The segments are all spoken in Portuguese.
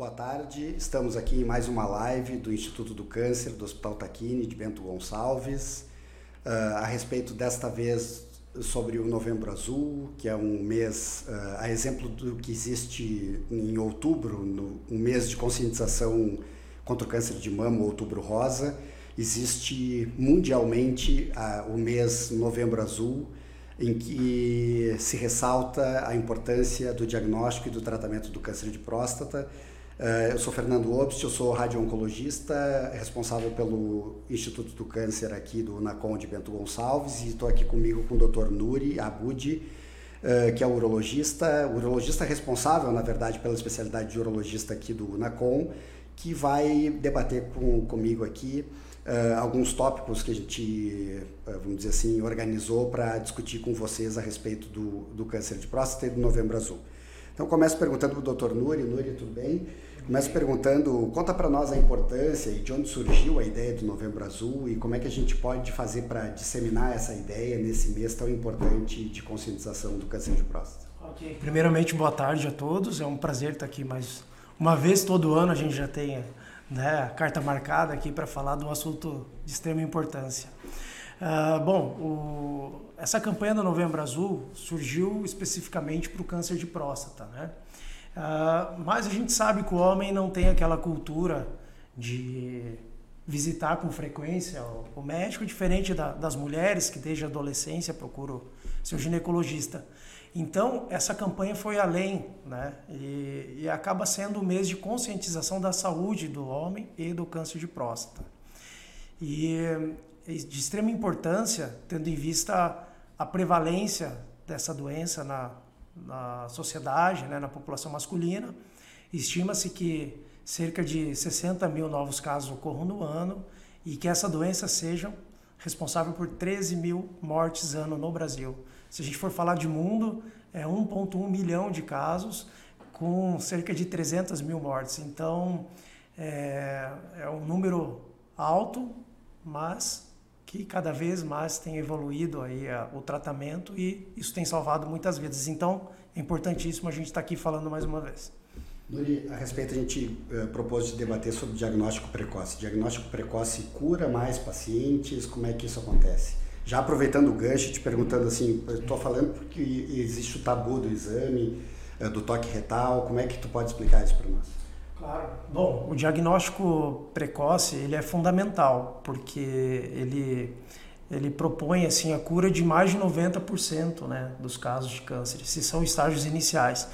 Boa tarde, estamos aqui em mais uma live do Instituto do Câncer do Hospital Taquini de Bento Gonçalves, uh, a respeito desta vez sobre o Novembro Azul, que é um mês, uh, a exemplo do que existe em outubro, no, um mês de conscientização contra o câncer de mama, Outubro Rosa, existe mundialmente uh, o mês Novembro Azul, em que se ressalta a importância do diagnóstico e do tratamento do câncer de próstata, eu sou Fernando Obst, eu sou radio-oncologista, responsável pelo Instituto do Câncer aqui do NACOM de Bento Gonçalves e estou aqui comigo com o Dr. Nuri Abudi, eh, que é urologista, urologista responsável, na verdade, pela especialidade de urologista aqui do NACOM, que vai debater com, comigo aqui uh, alguns tópicos que a gente, uh, vamos dizer assim, organizou para discutir com vocês a respeito do, do câncer de próstata e do Novembro Azul. Então, começo perguntando para o Dr. Nuri. Nuri, tudo bem? Começo perguntando, conta para nós a importância e de onde surgiu a ideia do Novembro Azul e como é que a gente pode fazer para disseminar essa ideia nesse mês tão importante de conscientização do câncer de próstata. Ok. Primeiramente, boa tarde a todos. É um prazer estar aqui mais uma vez todo ano. A gente já tem né, a carta marcada aqui para falar de um assunto de extrema importância. Uh, bom, o, essa campanha do Novembro Azul surgiu especificamente para o câncer de próstata, né? Uh, mas a gente sabe que o homem não tem aquela cultura de visitar com frequência o, médico, diferente da, das mulheres que desde a adolescência procuram seu ginecologista. Então, essa campanha foi além, né? E, e, acaba sendo um mês de conscientização da saúde do homem e do câncer de próstata. E de extrema importância, tendo em vista a prevalência dessa doença na, na sociedade, né, na população masculina. Estima-se que cerca de 60 mil novos casos ocorram no ano e que essa doença seja responsável por 13 mil mortes ano no Brasil. Se a gente for falar de mundo, é 1,1 milhão de casos com cerca de 300 mil mortes. Então, é, é um número alto, mas que cada vez mais tem evoluído aí a, o tratamento e isso tem salvado muitas vidas. Então, é importantíssimo a gente estar tá aqui falando mais uma vez. Nuri, a respeito a gente uh, propôs de debater sobre diagnóstico precoce. Diagnóstico precoce cura mais pacientes? Como é que isso acontece? Já aproveitando o gancho, te perguntando assim, estou falando porque existe o tabu do exame, uh, do toque retal, como é que tu pode explicar isso para nós? Claro. Bom, o diagnóstico precoce ele é fundamental porque ele ele propõe assim a cura de mais de 90% né, dos casos de câncer, se são estágios iniciais.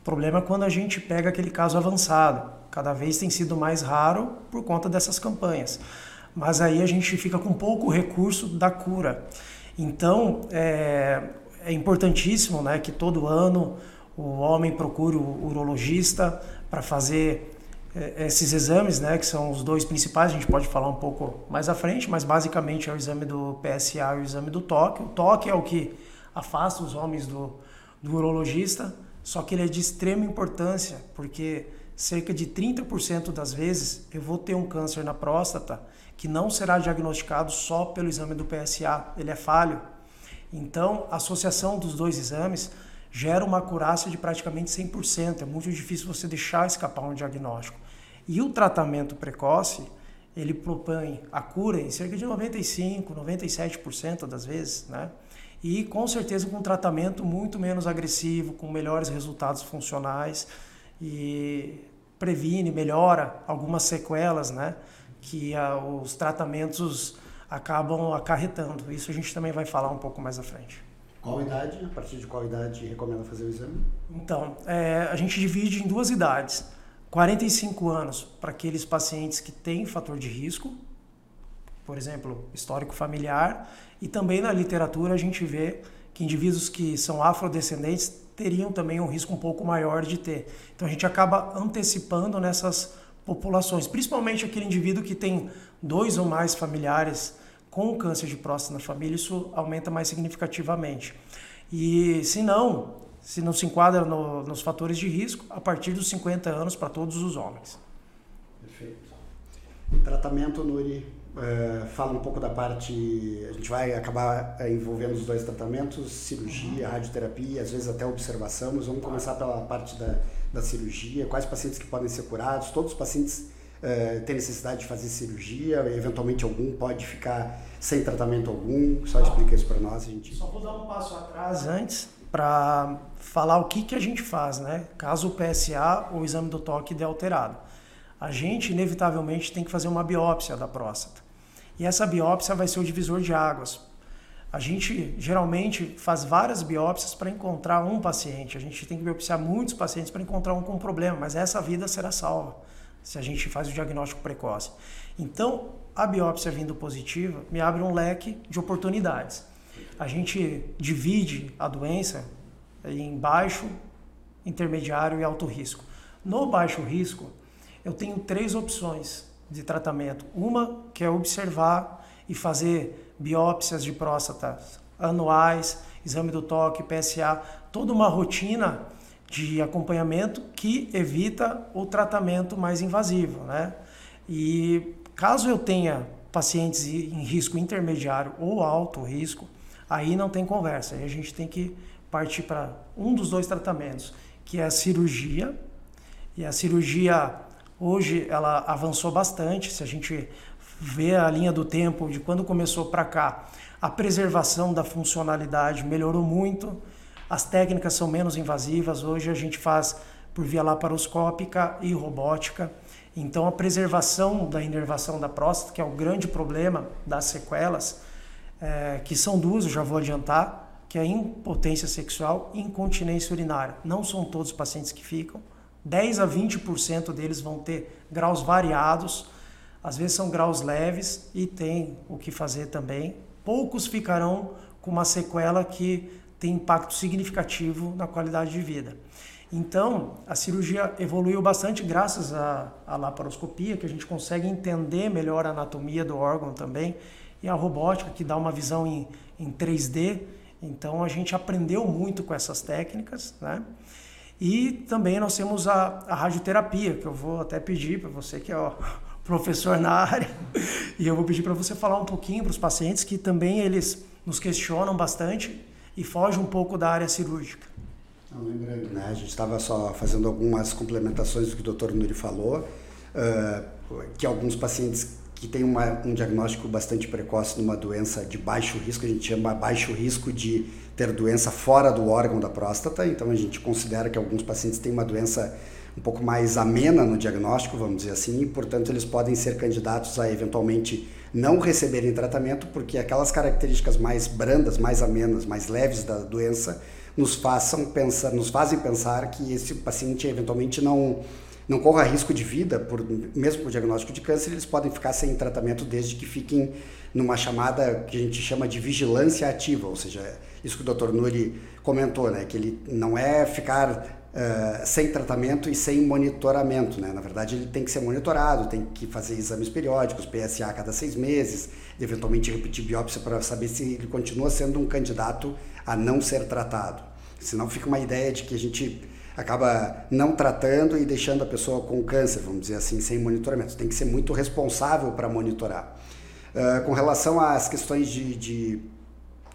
O problema é quando a gente pega aquele caso avançado. Cada vez tem sido mais raro por conta dessas campanhas. Mas aí a gente fica com pouco recurso da cura. Então é, é importantíssimo né, que todo ano o homem procure o urologista para fazer esses exames, né, que são os dois principais, a gente pode falar um pouco mais à frente, mas basicamente é o exame do PSA e o exame do toque. O toque é o que afasta os homens do, do urologista, só que ele é de extrema importância, porque cerca de 30% das vezes eu vou ter um câncer na próstata que não será diagnosticado só pelo exame do PSA, ele é falho. Então, a associação dos dois exames gera uma acurácia de praticamente 100%. É muito difícil você deixar escapar um diagnóstico. E o tratamento precoce, ele propõe a cura em cerca de 95, 97% das vezes, né? E com certeza com um tratamento muito menos agressivo, com melhores resultados funcionais e previne, melhora algumas sequelas, né? Que a, os tratamentos acabam acarretando. Isso a gente também vai falar um pouco mais à frente. Qual idade? A partir de qual idade recomenda fazer o exame? Então, é, a gente divide em duas idades. 45 anos para aqueles pacientes que têm fator de risco, por exemplo, histórico familiar, e também na literatura a gente vê que indivíduos que são afrodescendentes teriam também um risco um pouco maior de ter. Então a gente acaba antecipando nessas populações, principalmente aquele indivíduo que tem dois ou mais familiares com câncer de próstata na família, isso aumenta mais significativamente. E se não, se não se enquadra no, nos fatores de risco, a partir dos 50 anos para todos os homens. Perfeito. Tratamento, Nuri, uh, fala um pouco da parte. A gente vai acabar envolvendo os dois tratamentos: cirurgia, uhum. radioterapia, às vezes até observação. Mas vamos começar pela parte da, da cirurgia. Quais pacientes que podem ser curados? Todos os pacientes uh, têm necessidade de fazer cirurgia? Eventualmente, algum pode ficar sem tratamento algum? Só explica isso para nós. A gente... Só vou dar um passo atrás antes para falar o que, que a gente faz, né? Caso o PSA ou o exame do toque dê alterado. A gente, inevitavelmente, tem que fazer uma biópsia da próstata. E essa biópsia vai ser o divisor de águas. A gente geralmente faz várias biópsias para encontrar um paciente. A gente tem que biopsiar muitos pacientes para encontrar um com problema, mas essa vida será salva se a gente faz o diagnóstico precoce. Então, a biópsia vindo positiva me abre um leque de oportunidades a gente divide a doença em baixo, intermediário e alto risco. No baixo risco, eu tenho três opções de tratamento. Uma que é observar e fazer biópsias de próstata anuais, exame do toque, PSA, toda uma rotina de acompanhamento que evita o tratamento mais invasivo, né? E caso eu tenha pacientes em risco intermediário ou alto risco, aí não tem conversa. Aí a gente tem que partir para um dos dois tratamentos, que é a cirurgia. E a cirurgia hoje ela avançou bastante. Se a gente vê a linha do tempo de quando começou para cá, a preservação da funcionalidade melhorou muito. As técnicas são menos invasivas. Hoje a gente faz por via laparoscópica e robótica. Então a preservação da inervação da próstata, que é o grande problema das sequelas, é, que são duas, eu já vou adiantar, que é impotência sexual e incontinência urinária. Não são todos os pacientes que ficam. 10 a 20% deles vão ter graus variados, às vezes são graus leves e tem o que fazer também. Poucos ficarão com uma sequela que tem impacto significativo na qualidade de vida. Então, a cirurgia evoluiu bastante graças à, à laparoscopia, que a gente consegue entender melhor a anatomia do órgão também e a robótica que dá uma visão em, em 3D. Então a gente aprendeu muito com essas técnicas, né? E também nós temos a, a radioterapia, que eu vou até pedir para você que é o professor na área, e eu vou pedir para você falar um pouquinho para os pacientes que também eles nos questionam bastante e fogem um pouco da área cirúrgica. Não, lembrando, né? A gente estava só fazendo algumas complementações do que o Dr. Nuri falou, uh, que alguns pacientes que tem uma, um diagnóstico bastante precoce numa doença de baixo risco, a gente chama baixo risco de ter doença fora do órgão da próstata, então a gente considera que alguns pacientes têm uma doença um pouco mais amena no diagnóstico, vamos dizer assim, e portanto eles podem ser candidatos a eventualmente não receberem tratamento, porque aquelas características mais brandas, mais amenas, mais leves da doença nos façam pensar, nos fazem pensar que esse paciente eventualmente não não corra risco de vida, por, mesmo por diagnóstico de câncer, eles podem ficar sem tratamento desde que fiquem numa chamada que a gente chama de vigilância ativa, ou seja, isso que o Dr. Nuri comentou, né, que ele não é ficar Uh, sem tratamento e sem monitoramento. Né? Na verdade, ele tem que ser monitorado, tem que fazer exames periódicos, PSA a cada seis meses, eventualmente repetir biópsia para saber se ele continua sendo um candidato a não ser tratado. Senão fica uma ideia de que a gente acaba não tratando e deixando a pessoa com câncer, vamos dizer assim, sem monitoramento. Tem que ser muito responsável para monitorar. Uh, com relação às questões de, de,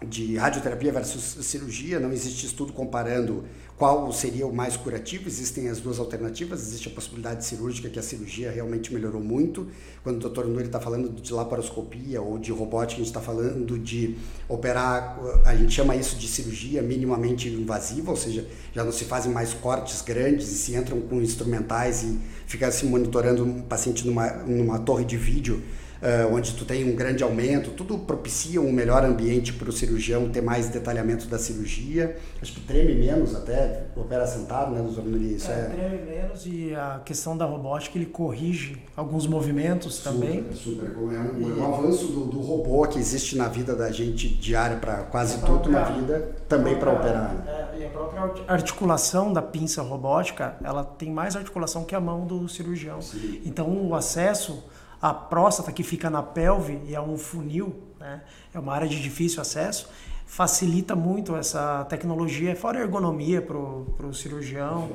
de radioterapia versus cirurgia, não existe estudo comparando qual seria o mais curativo. Existem as duas alternativas. Existe a possibilidade cirúrgica, que a cirurgia realmente melhorou muito. Quando o Dr. Nuri está falando de laparoscopia ou de robótica, a gente está falando de operar, a gente chama isso de cirurgia minimamente invasiva, ou seja, já não se fazem mais cortes grandes e se entram com instrumentais e fica se monitorando um paciente numa, numa torre de vídeo uh, onde tu tem um grande aumento, tudo propicia um melhor ambiente para o cirurgião ter mais detalhamento da cirurgia. Acho que treme menos até, opera sentado, né, doutor Isso é, é... Treme menos e a questão da robótica, ele corrige alguns movimentos super, também. Super, é um, e... um avanço do, do, robô que existe na vida da gente diária para quase tudo na vida, também para operar. Né? É, e a própria articulação da pinça robótica, ela tem mais articulação que a mão do cirurgião. Sim. Então o acesso a próstata que fica na pelve e é um funil, né? é uma área de difícil acesso, facilita muito essa tecnologia, fora a ergonomia para o cirurgião.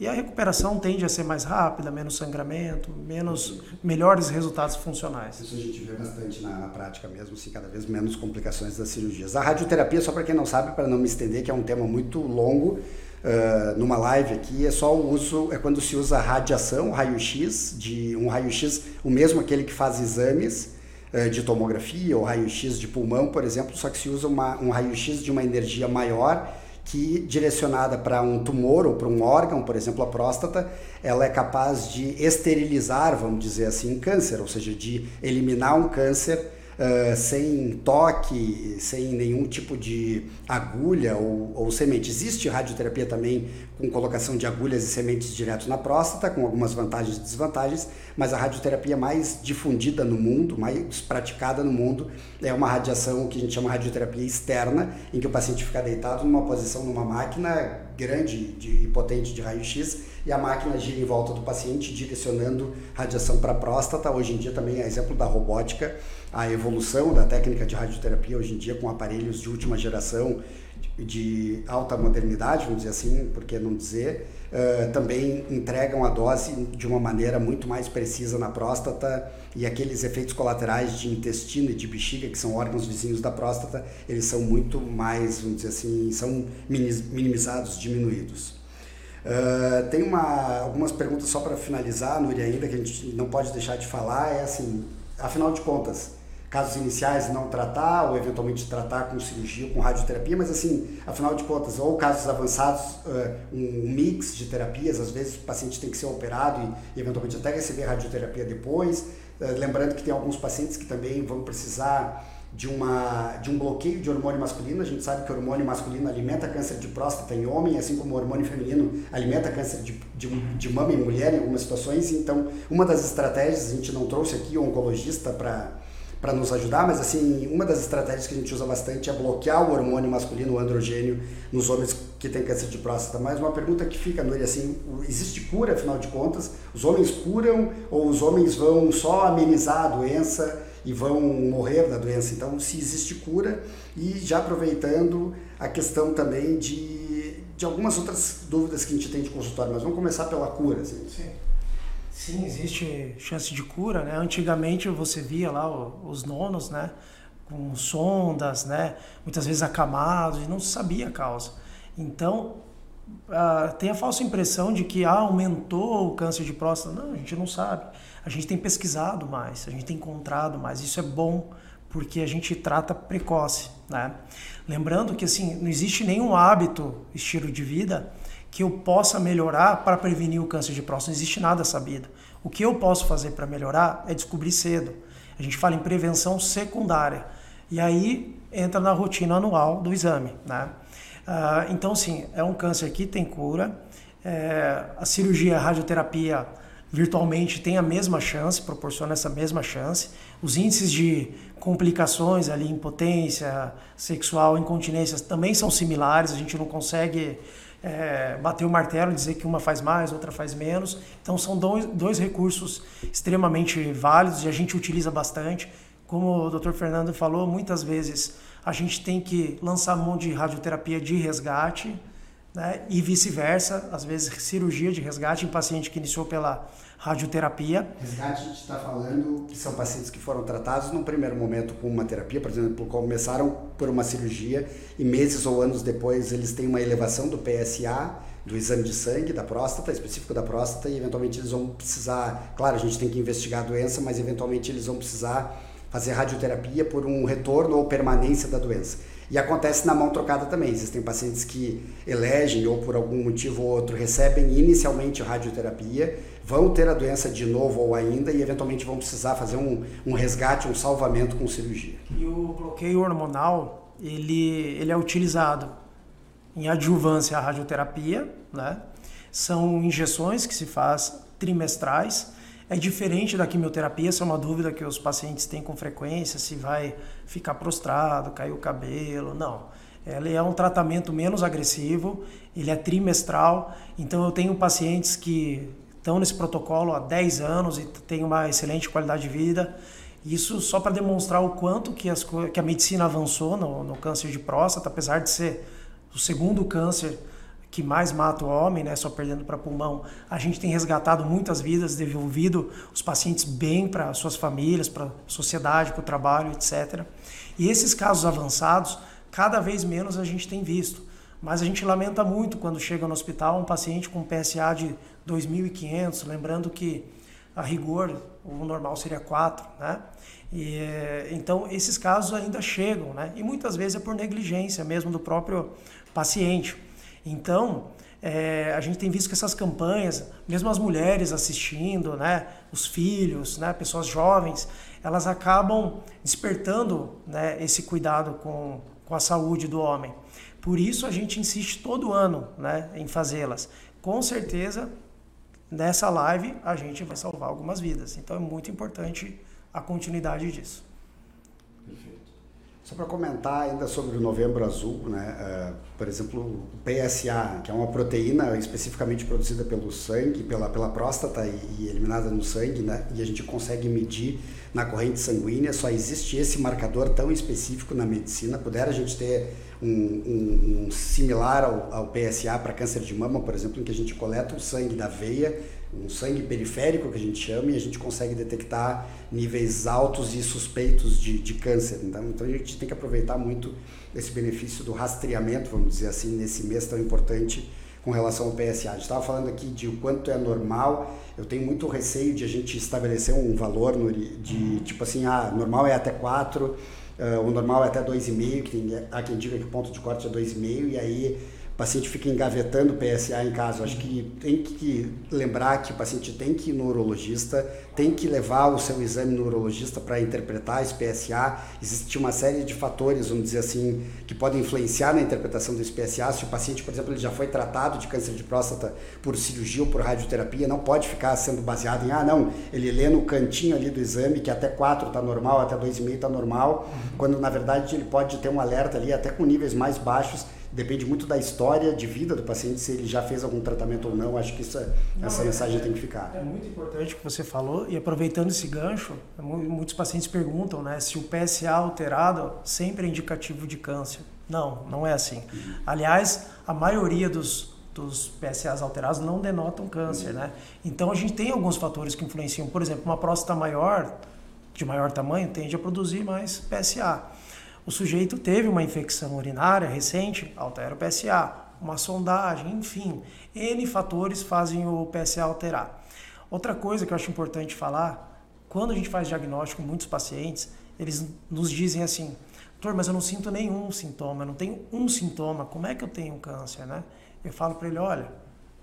E a recuperação tende a ser mais rápida, menos sangramento, menos melhores resultados funcionais. Isso a gente vê bastante na, na prática mesmo, assim, cada vez menos complicações das cirurgias. A radioterapia, só para quem não sabe, para não me estender, que é um tema muito longo, Uh, numa live aqui é só o uso é quando se usa radiação raio-x de um raio-x o mesmo aquele que faz exames uh, de tomografia ou raio-x de pulmão por exemplo só que se usa uma, um raio-x de uma energia maior que direcionada para um tumor ou para um órgão, por exemplo, a próstata, ela é capaz de esterilizar, vamos dizer assim, câncer, ou seja, de eliminar um câncer uh, sem toque, sem nenhum tipo de agulha ou, ou, semente. Existe radioterapia também com colocação de agulhas e sementes direto na próstata, com algumas vantagens e desvantagens, mas a radioterapia mais difundida no mundo, mais praticada no mundo, é uma radiação que a gente chama radioterapia externa, em que o paciente fica deitado numa posição numa máquina grande de, e potente de raio-x e a máquina gira em volta do paciente direcionando radiação para a próstata. Hoje em dia também é exemplo da robótica, a evolução da técnica de radioterapia hoje em dia com aparelhos de última geração de alta modernidade, vamos dizer assim, por que não dizer, uh, também entregam a dose de uma maneira muito mais precisa na próstata e aqueles efeitos colaterais de intestino e de bexiga, que são órgãos vizinhos da próstata, eles são muito mais, vamos dizer assim, são minimizados, diminuídos. Uh, tem uma, algumas perguntas só para finalizar, Núria, ainda que a gente não pode deixar de falar, é assim, afinal de contas, casos iniciais não tratar, ou eventualmente tratar com cirurgia, com radioterapia, mas assim, afinal de contas, ou casos avançados, uh, um mix de terapias, às vezes o paciente tem que ser operado e, eventualmente até receber radioterapia depois. Uh, lembrando que tem alguns pacientes que também vão precisar de, uma, de um bloqueio de hormônio masculino. A gente sabe que o hormônio masculino alimenta câncer de próstata em homem, assim como o hormônio feminino alimenta câncer de, de, de mama em mulher em algumas situações. Então, uma das estratégias, a gente não trouxe aqui o oncologista para para nos ajudar, mas assim, uma das estratégias que a gente usa bastante é bloquear o hormônio masculino, o androgênio, nos homens que têm câncer de próstata. Mas uma pergunta que fica, Núria, assim, existe cura, afinal de contas? Os homens curam ou os homens vão só amenizar a doença e vão morrer da doença? Então, se existe cura e já aproveitando a questão também de, de algumas outras dúvidas que a gente tem de consultório, mas vamos começar pela cura. Assim. Sim. Sim, existe chance de cura, né? Antigamente você via lá os nonos, né? Com sondas, né? Muitas vezes acamados e não se sabia a causa. Então, uh, tem a falsa impressão de que ah, aumentou o câncer de próstata. Não, a gente não sabe. A gente tem pesquisado mais, a gente tem encontrado mais. Isso é bom porque a gente trata precoce, né? Lembrando que assim, não existe nenhum hábito, estilo de vida que eu possa melhorar para prevenir o câncer de próstata. Não existe nada sabido. O que eu posso fazer para melhorar é descobrir cedo. A gente fala em prevenção secundária. E aí entra na rotina anual do exame. Né? Ah, então, sim, é um câncer que tem cura. É, a cirurgia, a radioterapia virtualmente tem a mesma chance, proporciona essa mesma chance. Os índices de complicações ali, impotência sexual, incontinência também são similares, a gente não consegue é, bater o martelo, dizer que uma faz mais, outra faz menos. Então são dois, dois recursos extremamente válidos e a gente utiliza bastante. Como o Dr. Fernando falou, muitas vezes a gente tem que lançar mão de radioterapia de resgate né, e vice-versa, às vezes cirurgia de resgate em paciente que iniciou pela radioterapia. Resgate, a gente está falando que são pacientes que foram tratados num primeiro momento com uma terapia, por exemplo, começaram por uma cirurgia e meses ou anos depois eles têm uma elevação do PSA, do exame de sangue da próstata, específico da próstata, e eventualmente eles vão precisar, claro, a gente tem que investigar a doença, mas eventualmente eles vão precisar fazer radioterapia por um retorno ou permanência da doença. E acontece na mão trocada também. Existem pacientes que elegem ou por algum motivo ou outro recebem inicialmente radioterapia, vão ter a doença de novo ou ainda e eventualmente vão precisar fazer um, um resgate, um salvamento com cirurgia. E o bloqueio hormonal, ele, ele é utilizado em adjuvância à radioterapia, né? São injeções que se faz trimestrais é diferente da quimioterapia, essa é uma dúvida que os pacientes têm com frequência, se vai ficar prostrado, cair o cabelo, não. Ele é um tratamento menos agressivo, ele é trimestral, então eu tenho pacientes que estão nesse protocolo há 10 anos e têm uma excelente qualidade de vida. Isso só para demonstrar o quanto que, as, que a medicina avançou no, no câncer de próstata, apesar de ser o segundo câncer que mais mata o homem, né, só perdendo para pulmão, a gente tem resgatado muitas vidas, devolvido os pacientes bem para suas famílias, para a sociedade, para o trabalho, etc. E esses casos avançados, cada vez menos a gente tem visto. Mas a gente lamenta muito quando chega no hospital um paciente com PSA de 2.500, lembrando que a rigor o normal seria 4, né? E, eh, então esses casos ainda chegam, né? E muitas vezes é por negligência mesmo do próprio paciente. Então é, a gente tem visto que essas campanhas, mesmo as mulheres assistindo, né? Os filhos, né? Pessoas jovens, elas acabam despertando, né? Esse cuidado com com a saúde do homem. Por isso a gente insiste todo ano, né? Em fazê-las. Com certeza nessa live a gente vai salvar algumas vidas. Então é muito importante a continuidade disso. Perfeito. Só para comentar ainda sobre o Novembro Azul, né? Uh, por exemplo, o PSA, que é uma proteína especificamente produzida pelo sangue, pela, pela próstata e, e eliminada no sangue, né? E a gente consegue medir na corrente sanguínea. Só existe esse marcador tão específico na medicina. Puder a gente ter um, um, um similar ao, ao PSA para câncer de mama, por exemplo, em que a gente coleta o sangue da veia, um sangue periférico que a gente chama, e a gente consegue detectar níveis altos e suspeitos de, de câncer. Então, então a gente tem que aproveitar muito esse benefício do rastreamento, vamos dizer assim, nesse mês tão importante com relação ao PSA. A gente estava falando aqui de o quanto é normal. Eu tenho muito receio de a gente estabelecer um valor no, de tipo assim, ah, normal é até 4 Uh, o normal é até 2,5, que tem, há quem diga que o ponto de corte é 2,5, e aí paciente fica engavetando PSA em casa. Acho que tem que lembrar que o paciente tem que ir no urologista, tem que levar o seu exame no urologista para interpretar esse PSA. Existe uma série de fatores, vamos dizer assim, que podem influenciar na interpretação desse PSA. Se o paciente, por exemplo, ele já foi tratado de câncer de próstata por cirurgia ou por radioterapia, não pode ficar sendo baseado em, ah, não, ele lê no cantinho ali do exame que até 4 está normal, até 2,5 está normal, quando na verdade ele pode ter um alerta ali até com níveis mais baixos depende muito da história de vida do paciente, se ele já fez algum tratamento ou não. Acho que isso é, não, essa é, mensagem tem que ficar. É muito importante o que você falou, e aproveitando esse gancho, muitos pacientes perguntam né, se o PSA alterado sempre é indicativo de câncer. Não, não é assim. Uhum. Aliás, a maioria dos, dos PSAs alterados não denotam câncer, uhum. né? Então a gente tem alguns fatores que influenciam. Por exemplo, uma próstata maior, de maior tamanho, tende a produzir mais PSA o sujeito teve uma infecção urinária recente, altera o PSA, uma sondagem, enfim, N fatores fazem o PSA alterar. Outra coisa que eu acho importante falar, quando a gente faz diagnóstico com muitos pacientes, eles nos dizem assim, doutor, mas eu não sinto nenhum sintoma, eu não tenho um sintoma, como é que eu tenho câncer, né? Eu falo para ele, olha,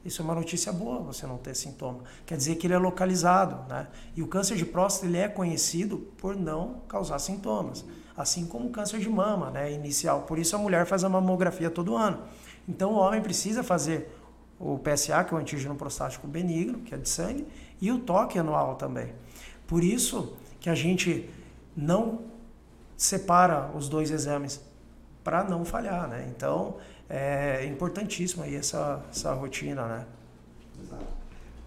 isso é uma notícia boa, você não ter sintoma. Quer dizer que ele é localizado, né? E o câncer de próstata ele é conhecido por não causar sintomas assim como o câncer de mama, né, inicial. Por isso a mulher faz a mamografia todo ano. Então o homem precisa fazer o PSA, que é o antígeno prostático benigno, que é de sangue, e o toque anual também. Por isso que a gente não separa os dois exames para não falhar, né? Então é importantíssima aí essa, essa rotina, né?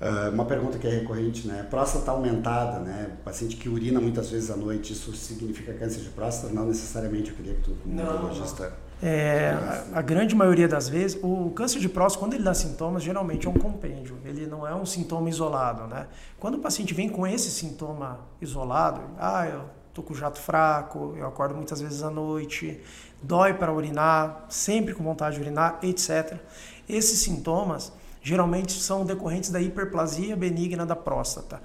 Uh, uma pergunta que é recorrente, né? Próstata tá aumentada, né? paciente que urina muitas vezes à noite, isso significa câncer de próstata? Não necessariamente, eu queria que tu, como neurologista... É, a, a, grande maioria das vezes, o câncer de próstata, quando ele dá sintomas, geralmente é um compêndio, ele não é um sintoma isolado, né? Quando o paciente vem com esse sintoma isolado, ah, eu tô com jato fraco, eu acordo muitas vezes à noite, dói para urinar, sempre com vontade de urinar, etc. Esses sintomas geralmente são decorrentes da hiperplasia benigna da próstata,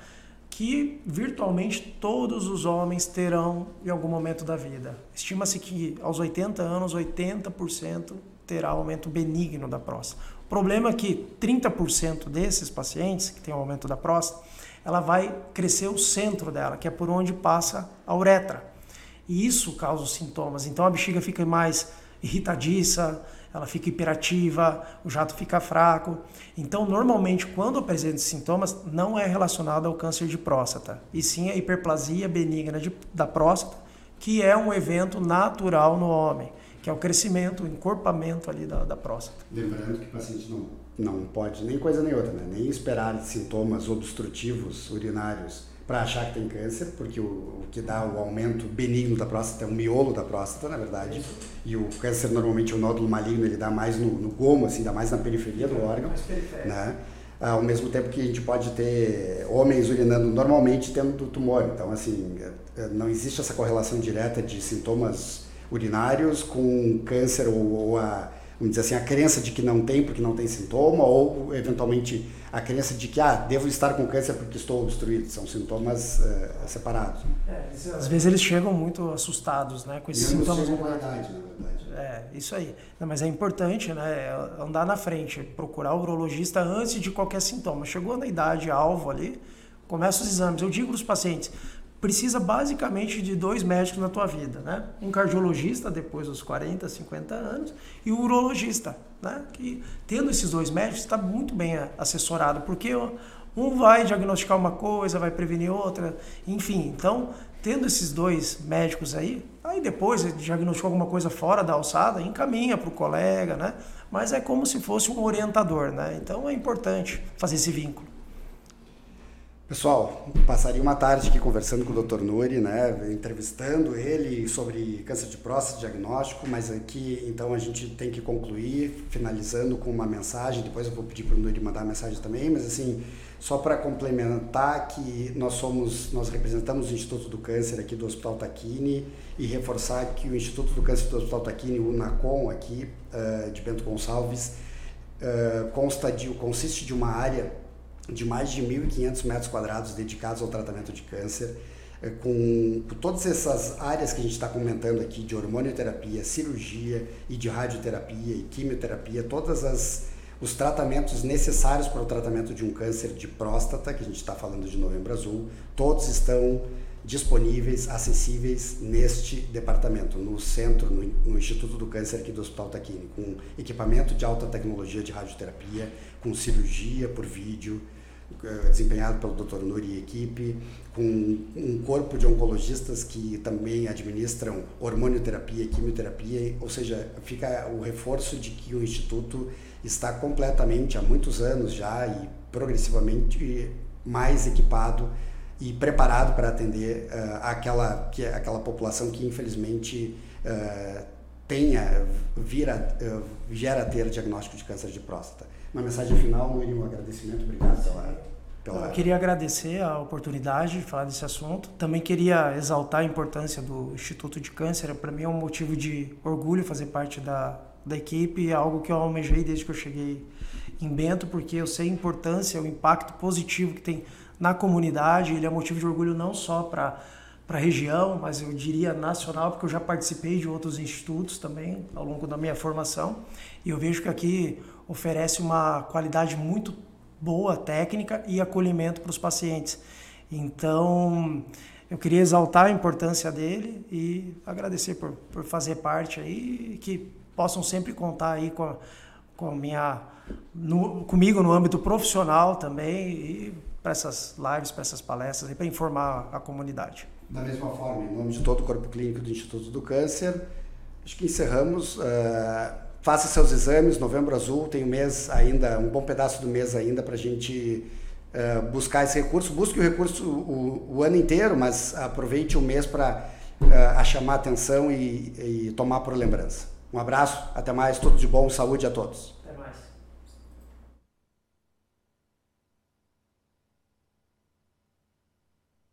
que virtualmente todos os homens terão em algum momento da vida. Estima-se que aos 80 anos, 80% terá aumento benigno da próstata. O problema é que 30% desses pacientes que têm aumento da próstata, ela vai crescer o centro dela, que é por onde passa a uretra. E isso causa os sintomas. Então a bexiga fica mais irritadiça, ela fica hiperativa, o jato fica fraco. Então, normalmente, quando apresenta sintomas, não é relacionado ao câncer de próstata, e sim a hiperplasia benigna de, da próstata, que é um evento natural no homem, que é o crescimento, o encorpamento ali da, da próstata. Lembrando que o paciente não, não pode nem coisa nem outra, né? nem esperar sintomas obstrutivos urinários para achar que tem câncer, porque o, o, que dá o aumento benigno da próstata é o miolo da próstata, na verdade. E o câncer, normalmente, o nódulo maligno, ele dá mais no, no gomo, assim, dá mais na periferia do órgão. Né? Ao mesmo tempo que a gente pode ter homens urinando normalmente tendo tumor. Então, assim, é, não existe essa correlação direta de sintomas urinários com câncer ou, ou a vamos dizer assim, a crença de que não tem porque não tem sintoma, ou eventualmente a crença de que, ah, devo estar com câncer porque estou obstruído. São sintomas uh, separados. É, às vezes eles chegam muito assustados, né, com esses sintomas. Com idade, na verdade. É, isso aí. Não, mas é importante, né, andar na frente, procurar o urologista antes de qualquer sintoma. Chegou na idade alvo ali, começa os exames. Eu digo para os pacientes, precisa basicamente de dois médicos na tua vida, né? Um cardiologista depois dos 40, 50 anos e o urologista, né? Que tendo esses dois médicos está muito bem assessorado, porque um vai diagnosticar uma coisa, vai prevenir outra, enfim. Então, tendo esses dois médicos aí, aí depois diagnosticou alguma coisa fora da alçada, encaminha para o colega, né? Mas é como se fosse um orientador, né? Então é importante fazer esse vínculo. Pessoal, passaria uma tarde aqui conversando com o Dr. Nuri, né, entrevistando ele sobre câncer de próstata, diagnóstico, mas aqui então a gente tem que concluir, finalizando com uma mensagem, depois eu vou pedir para o Nuri mandar a mensagem também, mas assim, só para complementar que nós somos, nós representamos o Instituto do Câncer aqui do Hospital Taquini e reforçar que o Instituto do Câncer do Hospital Taquini, o NACOM aqui, uh, de Bento Gonçalves, uh, consta de, consiste de uma área de mais de 1.500 metros quadrados dedicados ao tratamento de câncer, eh, com, todas essas áreas que a gente está comentando aqui, de hormonioterapia, cirurgia e de radioterapia e quimioterapia, todas as os tratamentos necessários para o tratamento de um câncer de próstata, que a gente está falando de novembro azul, todos estão disponíveis, acessíveis neste departamento, no centro, no, no, Instituto do Câncer aqui do Hospital Taquini, com equipamento de alta tecnologia de radioterapia, com cirurgia por vídeo, eh, desempenhado pelo Dr. Nuri e equipe, com um corpo de oncologistas que também administram hormonioterapia quimioterapia, ou seja, fica o reforço de que o Instituto está completamente, há muitos anos já, e progressivamente mais equipado e preparado para atender uh, aquela, que, aquela população que infelizmente uh, tenha, vira, uh, gera ter diagnóstico de câncer de próstata. Uma mensagem final, um agradecimento, obrigado pela, pela... Eu queria agradecer a oportunidade de falar desse assunto. Também queria exaltar a importância do Instituto de Câncer. Para mim é um motivo de orgulho fazer parte da, da equipe, é algo que eu almejei desde que eu cheguei em Bento, porque eu sei a importância, o impacto positivo que tem na comunidade. Ele é motivo de orgulho não só para para a região, mas eu diria nacional, porque eu já participei de outros institutos também ao longo da minha formação. E eu vejo que aqui oferece uma qualidade muito boa técnica e acolhimento para os pacientes. Então, eu queria exaltar a importância dele e agradecer por, por fazer parte aí, que possam sempre contar aí com a, com a minha, no, comigo no âmbito profissional também e para essas lives, para essas palestras e para informar a comunidade. Da mesma forma, em nome de todo o corpo clínico do Instituto do Câncer, acho que encerramos. Uh, faça seus exames, Novembro Azul tem um mês ainda, um bom pedaço do mês ainda para a gente uh, buscar esse recurso. Busque o recurso o, o, ano inteiro, mas aproveite o mês para uh, chamar atenção e, e tomar por lembrança. Um abraço, até mais, tudo de bom, saúde a todos.